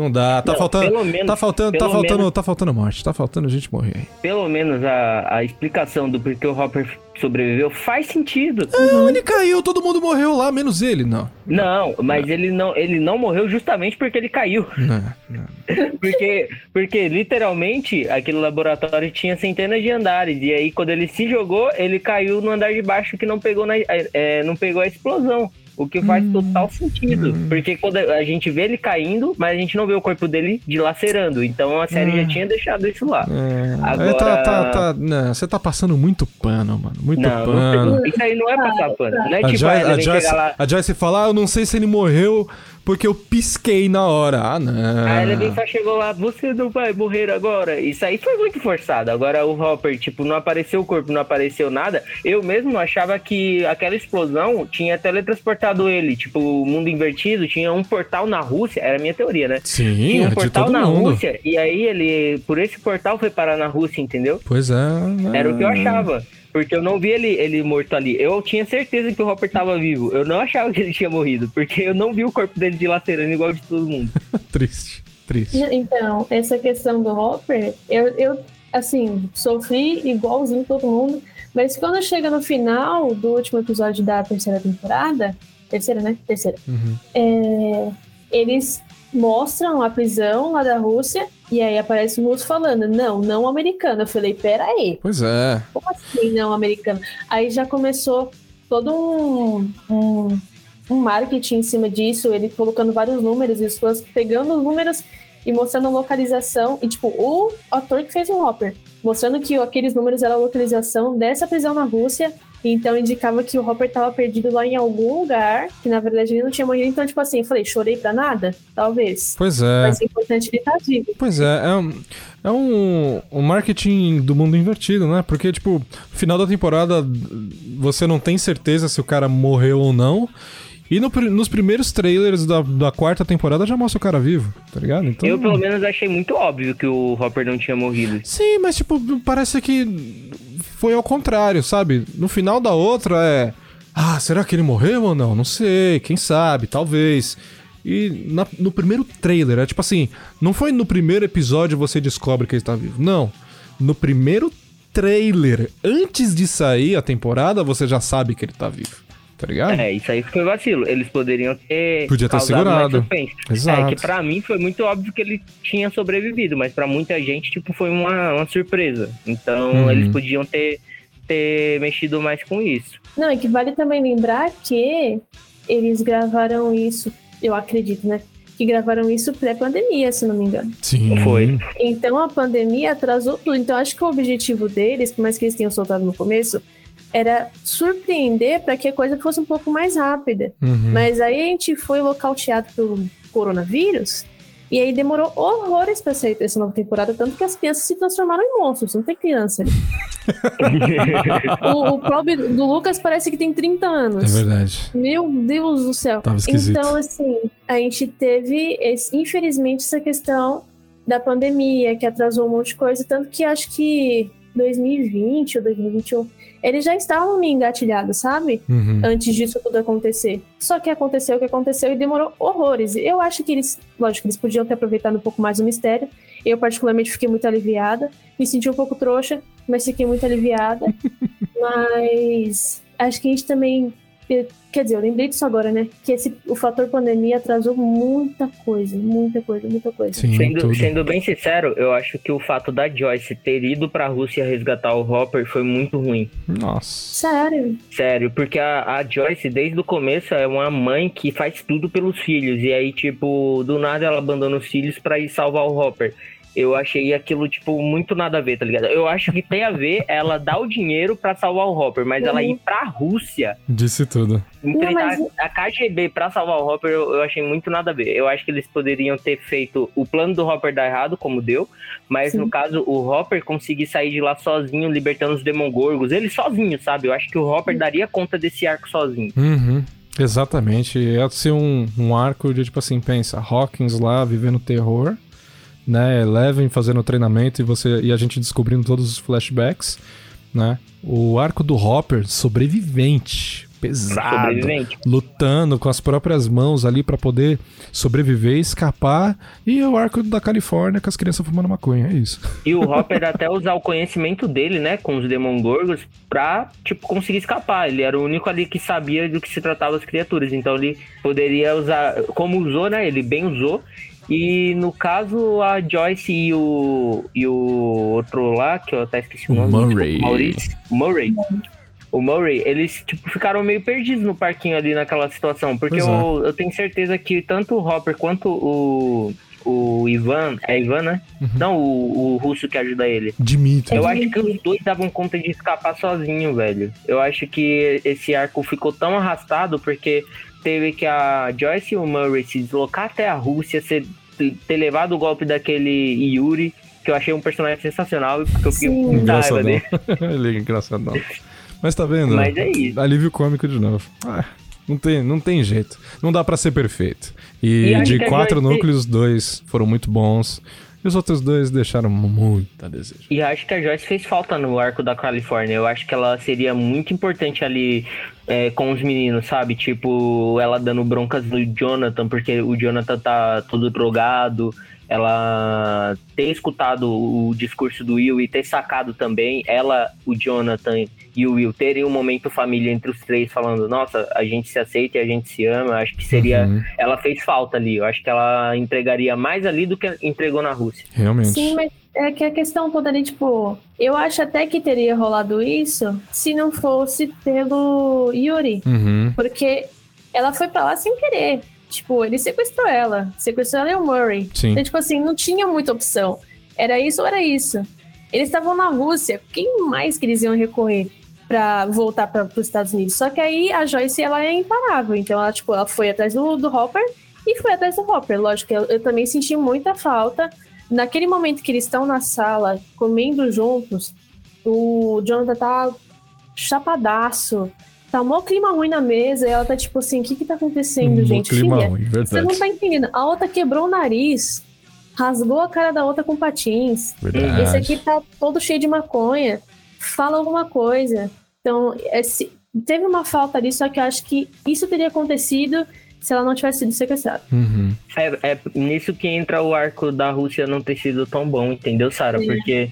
não dá. Tá Não, faltando. menos- tá faltando, tá faltando, menos- tá faltando morte. Tá faltando gente morrer. Pelo menos a, a explicação do porquê o Hopper sobreviveu faz sentido. Não, ele caiu, todo mundo morreu lá, menos ele, não. Não, mas ele não, ele não morreu justamente porque ele caiu. Não, não. Porque, porque literalmente aquele laboratório tinha centenas de andares. E aí, quando ele se jogou, ele caiu no andar de baixo que não pegou, na, é, não pegou a explosão. O que faz total sentido. Porque quando a gente vê ele caindo, mas a gente não vê o corpo dele dilacerando. Então a série já tinha deixado isso lá. É, Agora- tá, tá, tá, não, você tá passando muito pano, mano. Muito Não, pano. não, isso aí não é passar pano. Não é A tipo, Joyce, a a, Joyce, lá. a Joyce fala, ah, eu não sei se ele morreu porque eu pisquei na hora. Ah, não. A Eleven só chegou lá, você não vai morrer agora. Isso aí foi muito forçado. Agora o Hopper, tipo, não apareceu o corpo, não apareceu nada. Eu mesmo achava que aquela explosão tinha teletransportado ele. Tipo, o mundo invertido, tinha um portal na Rússia. Era a minha teoria, né? Sim, tinha é um de portal na mundo. Rússia. E aí ele, por esse portal, foi parar na Rússia, entendeu? Pois é. né? Era o que eu achava. Porque eu não vi ele, ele morto ali. Eu tinha certeza que o Hopper tava vivo. Eu não achava que ele tinha morrido. Porque eu não vi o corpo dele dilacerando igual de todo mundo. Triste, triste. Então, essa questão do Hopper, eu, eu, assim, sofri igualzinho todo mundo, mas quando chega no final do último episódio da terceira temporada, terceira, né? Terceira, Uhum. é, eles mostram a prisão lá da Rússia, e aí aparece o russo falando, não, não americano. Eu falei, pera aí, Pois é. como assim não americano? Aí já começou todo um, um, um marketing em cima disso, ele colocando vários números e as pessoas pegando os números e mostrando a localização. E, tipo, o ator que fez o Hopper, mostrando que aqueles números eram a localização dessa prisão na Rússia. e Então indicava que o Hopper estava perdido lá em algum lugar, que na verdade ele não tinha morrido. Então, tipo assim, eu falei, chorei pra nada? Talvez. Pois é. Mas é importante ele estar vivo. Pois é, é um, é um, um marketing do mundo invertido, né? Porque, tipo, final da temporada você não tem certeza se o cara morreu ou não. E no nos primeiros trailers da, da quarta temporada já mostra o cara vivo, tá ligado? Então, Eu, pelo menos, achei muito óbvio que o Hopper não tinha morrido. Sim, mas, tipo, parece que foi ao contrário, sabe? No final da outra é. Ah, será que ele morreu ou não? Não sei, quem sabe, talvez. E na- no primeiro trailer, é tipo assim, não foi no primeiro episódio você descobre que ele tá vivo. Não. No primeiro trailer, antes de sair a temporada, você já sabe que ele tá vivo. Tá ligado? É, isso aí foi vacilo. Eles poderiam ter. Podia ter segurado. Exato. É, que pra mim foi muito óbvio que ele tinha sobrevivido, mas pra muita gente, tipo, foi uma, uma surpresa. Então Uhum. eles podiam ter, ter mexido mais com isso. Não, e que vale também lembrar que eles gravaram isso, eu acredito, né? Que gravaram isso pré-pandemia, se não me engano. Sim. Foi. Então a pandemia atrasou tudo. Então acho que o objetivo deles, por mais que eles tenham soltado no começo, era surpreender para que a coisa fosse um pouco mais rápida. Uhum. Mas aí a gente foi localteado pelo coronavírus e aí demorou horrores para sair essa nova temporada, tanto que as crianças se transformaram em monstros, não tem criança ali. o, o pobre do Lucas parece que tem 30 É anos. verdade. Meu Deus do céu. Tava esquisito. Então, assim, a gente teve, esse- infelizmente, essa questão da pandemia, que atrasou um monte de coisa, tanto que acho que 2020 ou 2021, eles já estavam meio engatilhados, sabe? Uhum. Antes disso tudo acontecer. Só que aconteceu o que aconteceu e demorou horrores. Eu acho que eles, lógico, eles podiam ter aproveitado um pouco mais o mistério. Eu, particularmente, fiquei muito aliviada. Me senti um pouco trouxa, mas fiquei muito aliviada. mas acho que a gente também. Quer dizer, eu lembrei disso agora, né? Que esse, o fator pandemia atrasou muita coisa, muita coisa, muita coisa. Sim, Sendo, sendo bem sincero, eu acho que o fato da Joyce ter ido pra Rússia resgatar o Hopper foi muito ruim. Nossa. Sério. Sério, porque a, a Joyce, desde o começo, é uma mãe que faz tudo pelos filhos. E aí, tipo, do nada ela abandona os filhos pra ir salvar o Hopper. Eu achei aquilo, tipo, muito nada a ver, tá ligado? Eu acho que tem a ver ela dar o dinheiro pra salvar o Hopper, mas ela ir pra Rússia Disse tudo. enfrentar mas- a KGB pra salvar o Hopper, eu, eu achei muito nada a ver. Eu acho que eles poderiam ter feito o plano do Hopper dar errado, como deu, mas Sim. no caso, o Hopper conseguir sair de lá sozinho, libertando os Demogorgos, ele sozinho, sabe? Eu acho que o Hopper daria conta desse arco sozinho. Uhum. Exatamente. Ia ser um, um arco de tipo assim, pensa, Hawkins lá vivendo terror, né? Eleven fazendo treinamento e você e a gente descobrindo todos os flashbacks, né? O arco do Hopper sobrevivente, pesado, lutando com as próprias mãos ali pra poder sobreviver, escapar, e o arco da Califórnia com as crianças fumando maconha, é isso. E o Hopper até usar o conhecimento dele, né, com os Demogorgos, pra, tipo, conseguir escapar. Ele era o único ali que sabia do que se tratava as criaturas. Então ele poderia usar, como usou, né, ele bem usou. E no caso, a Joyce e o, e o outro lá, que eu até esqueci o nome. Murray. desculpa, Maurício. Murray. O Murray, eles tipo, ficaram meio perdidos no parquinho ali naquela situação. Porque é. eu, eu tenho certeza que tanto o Hopper quanto o, o Ivan. É Ivan, né? Uhum. Não, o, o russo que ajuda ele. Dimitri. Eu acho que os dois davam conta de escapar sozinho, velho. Eu acho que esse arco ficou tão arrastado porque teve que a Joyce e o Murray se deslocar até a Rússia, ser, ter levado o golpe daquele Yuri, que eu achei um personagem sensacional, porque eu fiquei com raiva dele. Ele é engraçadão. Mas tá vendo? Mas é isso. Alívio cômico de novo. Ah, não, tem, não tem jeito. Não dá pra ser perfeito. E, E de quatro núcleos, dois foram muito bons. E os outros dois deixaram muito a desejo. E acho que a Joyce fez falta no arco da Califórnia. Eu acho que ela seria muito importante ali é, com os meninos, sabe? Tipo, ela dando broncas no Jonathan, porque o Jonathan tá todo drogado. Ela ter escutado o discurso do Will e ter sacado também, ela, o Jonathan e o Will terem um momento família entre os três, falando: Nossa, a gente se aceita e a gente se ama. Acho que seria. Uhum. Ela fez falta ali. Eu acho que ela entregaria mais ali do que entregou na Rússia. Realmente. Sim, mas é que a questão toda ali, tipo, eu acho até que teria rolado isso se não fosse pelo Yuri. Uhum. Porque ela foi pra lá sem querer. Tipo, ele sequestrou ela. Sequestrou ela e o Murray. Sim. Então, tipo assim, não tinha muita opção. Era isso ou era isso. Eles estavam na Rússia. Quem mais que eles iam recorrer pra voltar para os Estados Unidos? Só que aí a Joyce, ela é imparável. Então, ela, tipo, ela foi atrás do, do Hopper e foi atrás do Hopper. Lógico, eu, eu também senti muita falta. Naquele momento que eles estão na sala, comendo juntos, o Jonathan tá chapadaço. Tá mó clima ruim na mesa e ela tá tipo assim, o que que tá acontecendo, Um gente? clima Filha, ruim, você não verdade. tá entendendo. A outra quebrou o nariz, rasgou a cara da outra com patins. Verdade. Esse aqui tá todo cheio de maconha. Fala alguma coisa. Então, esse- teve uma falta ali, só que eu acho que isso teria acontecido se ela não tivesse sido sequestrada. Uhum. É, é nisso que entra o arco da Rússia não ter sido tão bom, entendeu, Sara? Porque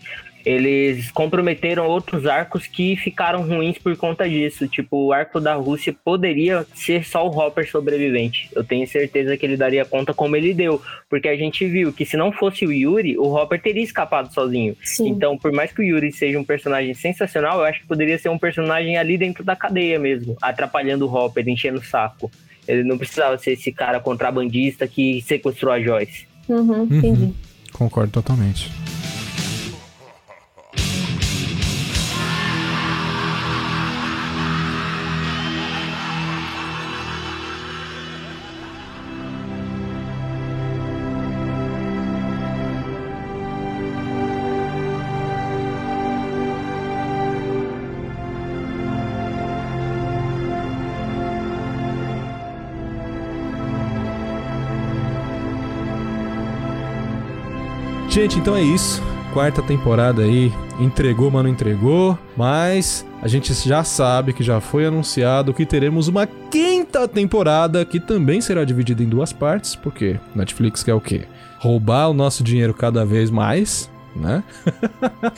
eles comprometeram outros arcos que ficaram ruins por conta disso. Tipo, o arco da Rússia poderia ser só o Hopper sobrevivente. Eu tenho certeza que ele daria conta como ele deu. Porque a gente viu que se não fosse o Yuri, o Hopper teria escapado sozinho. Sim. Então, por mais que o Yuri seja um personagem sensacional, eu acho que poderia ser um personagem ali dentro da cadeia mesmo, atrapalhando o Hopper, enchendo o saco. Ele não precisava ser esse cara contrabandista que sequestrou a Joyce. Uhum, entendi. Concordo totalmente. Gente, então é isso. Quarta temporada aí, entregou, mas não entregou. Mas a gente já sabe que já foi anunciado que teremos uma quinta temporada que também será dividida em duas partes, porque Netflix quer o quê? Roubar o nosso dinheiro cada vez mais, né?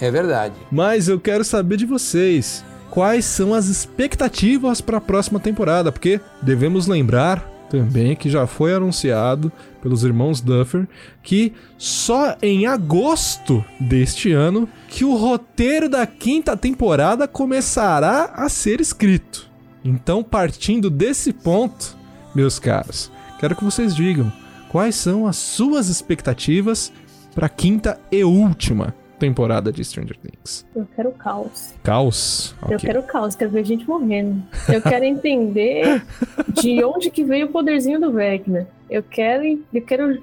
É verdade. Mas eu quero saber de vocês. Quais são as expectativas para a próxima temporada? Porque devemos lembrar também que já foi anunciado pelos irmãos Duffer que só em agosto deste ano que o roteiro da quinta temporada começará a ser escrito. Então, partindo desse ponto, meus caros, quero que vocês digam quais são as suas expectativas para a quinta e última temporada de Stranger Things. Eu quero caos. Caos? Eu Ok. quero caos, quero ver gente morrendo. Eu quero entender de onde que veio o poderzinho do Vecna. Eu quero, eu quero,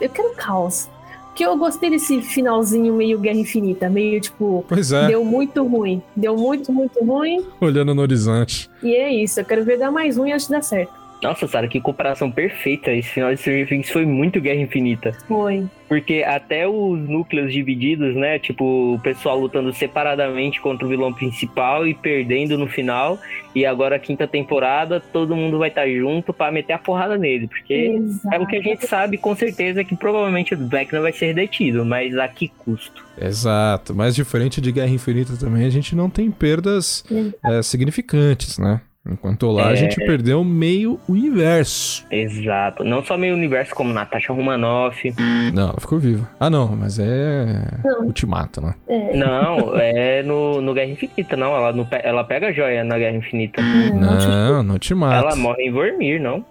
eu quero caos. Porque eu gostei desse finalzinho meio Guerra Infinita, meio tipo, Pois é. deu muito ruim, deu muito, muito ruim, Olhando no horizonte. e é isso. Eu quero ver dar mais ruim antes de dar certo. Nossa, Sara, que comparação perfeita. Esse final de Stranger Things foi muito Guerra Infinita. Foi. Porque até os núcleos divididos, né? Tipo, o pessoal lutando separadamente contra o vilão principal e perdendo no final. E agora a quinta temporada, todo mundo vai estar junto pra meter a porrada nele. Porque é o que a gente sabe com certeza que provavelmente o Vecna vai ser detido, mas a que custo? Exato, mas diferente de Guerra Infinita também, a gente não tem perdas é, significantes, né? Enquanto lá a É. gente perdeu meio universo. Exato. Não só meio universo como Natasha Romanoff. Não, ela ficou viva. Ah, não, mas é Não. Ultimato, né? Não, é no, no Guerra Infinita, não. Ela, não pe- ela pega a joia na Guerra Infinita. Não, no Ultimato. Ela morre em Vormir, não?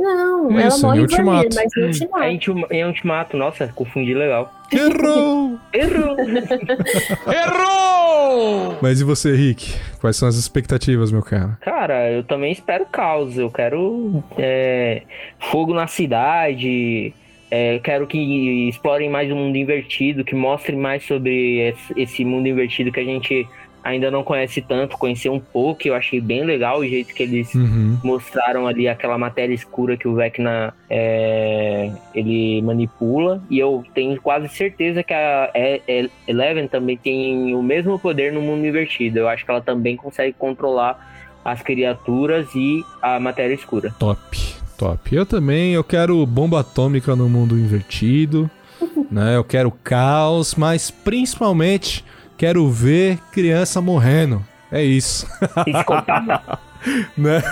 Não, Isso, ela morre em em Ultimato. mas no Ultimato. É em Ultima- em Ultimato, nossa, confundi legal. Errou! Errou! Errou! Mas e você, Rick? Quais são as expectativas, meu cara? Cara, eu também espero caos. Eu quero é, fogo na cidade. é, quero que explorem mais o mundo invertido, que mostrem mais sobre esse mundo invertido que a gente ainda não conhece tanto, conhecer um pouco. Eu achei bem legal o jeito que eles Uhum. mostraram ali aquela matéria escura que o Vecna é, ele manipula. E eu tenho quase certeza que a E- E- Eleven também tem o mesmo poder no mundo invertido. Eu acho que ela também consegue controlar as criaturas e a matéria escura. Top, top. Eu também, eu quero bomba atômica no mundo invertido, né? Eu quero caos, mas principalmente quero ver criança morrendo. É isso. Né?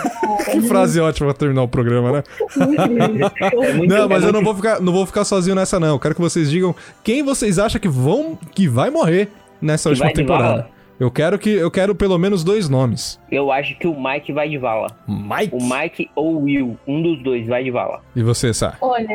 que frase ótima pra terminar o programa, né? É não, é mas eu não vou ficar, não vou ficar sozinho nessa não. Eu quero que vocês digam quem vocês acham que vão que vai morrer nessa Que última temporada. Eu quero que eu quero pelo menos dois nomes. Eu acho que o Mike vai de vala. Mike? O Mike ou o Will, um dos dois vai de vala. E você, Sá? Olha,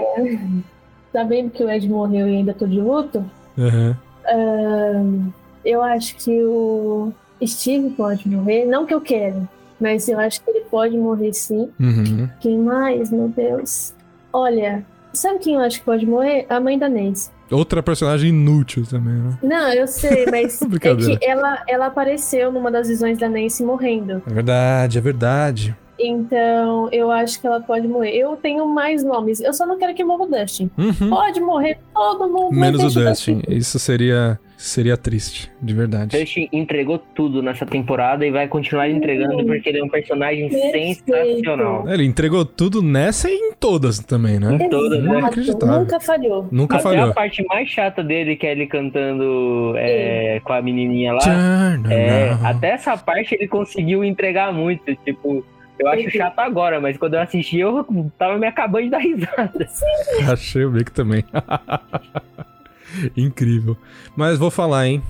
tá vendo que o Ed morreu e ainda tô de luto? Aham. Ahn, eu acho que o Steve pode morrer. Não que eu quero, mas eu acho que ele pode morrer sim. Uhum. Quem mais, meu Deus? Olha, sabe quem eu acho que pode morrer? A mãe da Nancy. Outra personagem inútil também, né? Não, eu sei, mas é que ela, ela apareceu numa das visões da Nancy morrendo. É verdade, é verdade. Então, eu acho que ela pode morrer. Eu tenho mais nomes. Eu só não quero que morra o Dustin. Uhum. Pode morrer todo mundo. Menos o deixa Dustin. Isso seria seria triste, de verdade. Dustin entregou tudo nessa temporada e vai continuar entregando porque ele é um personagem Perfeito. sensacional. Ele entregou tudo nessa e em todas também, né? Em todas, né? Inacreditável. Nunca falhou. Nunca Até falhou. a parte mais chata dele, que é ele cantando é, com a menininha lá. Turn É, até essa parte ele conseguiu entregar muito. Tipo, eu acho chato agora, mas quando eu assisti eu tava me acabando de dar risada. Achei o Mick também. Incrível. Mas vou falar, hein?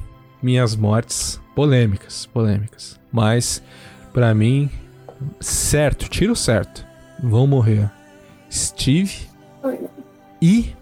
Minhas mortes polêmicas, polêmicas. Mas, pra mim, certo, tiro certo. Vão morrer Steve e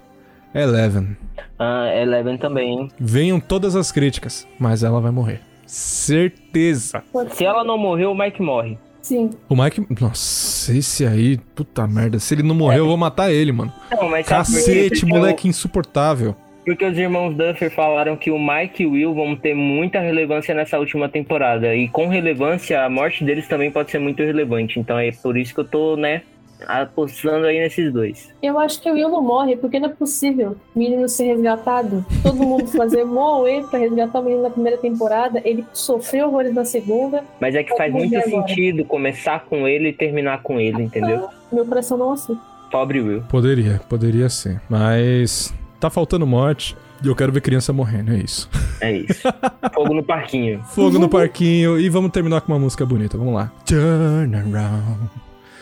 Eleven. Ah, Eleven também, hein? Venham todas as críticas, mas ela vai morrer. Certeza. Se ela não morrer, o Mike morre. Sim. O Mike. Nossa, esse aí, puta merda. Se ele não morrer, eu vou matar ele, mano. Não, quê? Cacete, moleque insuportável. Porque os irmãos Duffer falaram que o Mike e o Will vão ter muita relevância nessa última temporada. E com relevância, a morte deles também pode ser muito relevante. Então é por isso que eu tô, né, apostando aí nesses dois. Eu acho que o Will não morre, porque não é possível o menino ser resgatado. Todo mundo fazer mó e pra resgatar o menino na primeira temporada. Ele sofreu horrores na segunda. Mas é que faz muito agora. sentido começar com ele e terminar com ele, entendeu? Meu coração não assim. Pobre Will. Poderia, poderia ser. Mas tá faltando morte e eu quero ver criança morrendo, é isso. É isso. Fogo no parquinho. Fogo no parquinho e vamos terminar com uma música bonita. Vamos lá. Turn around.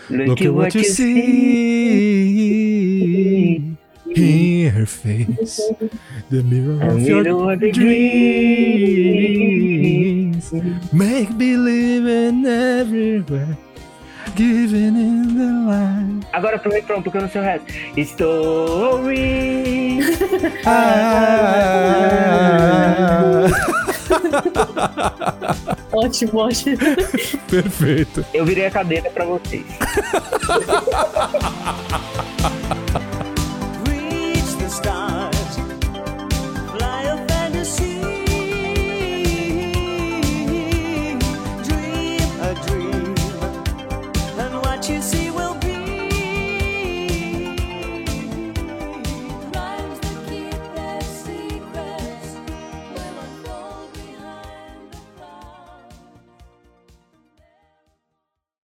Look at what you see in her face. The mirror of your dreams. Make believe in everywhere. Giving in the light. Agora pro refrão, porque eu não sei o resto. Story. Ótimo, ótimo. Perfeito. Eu virei a cadeira pra vocês.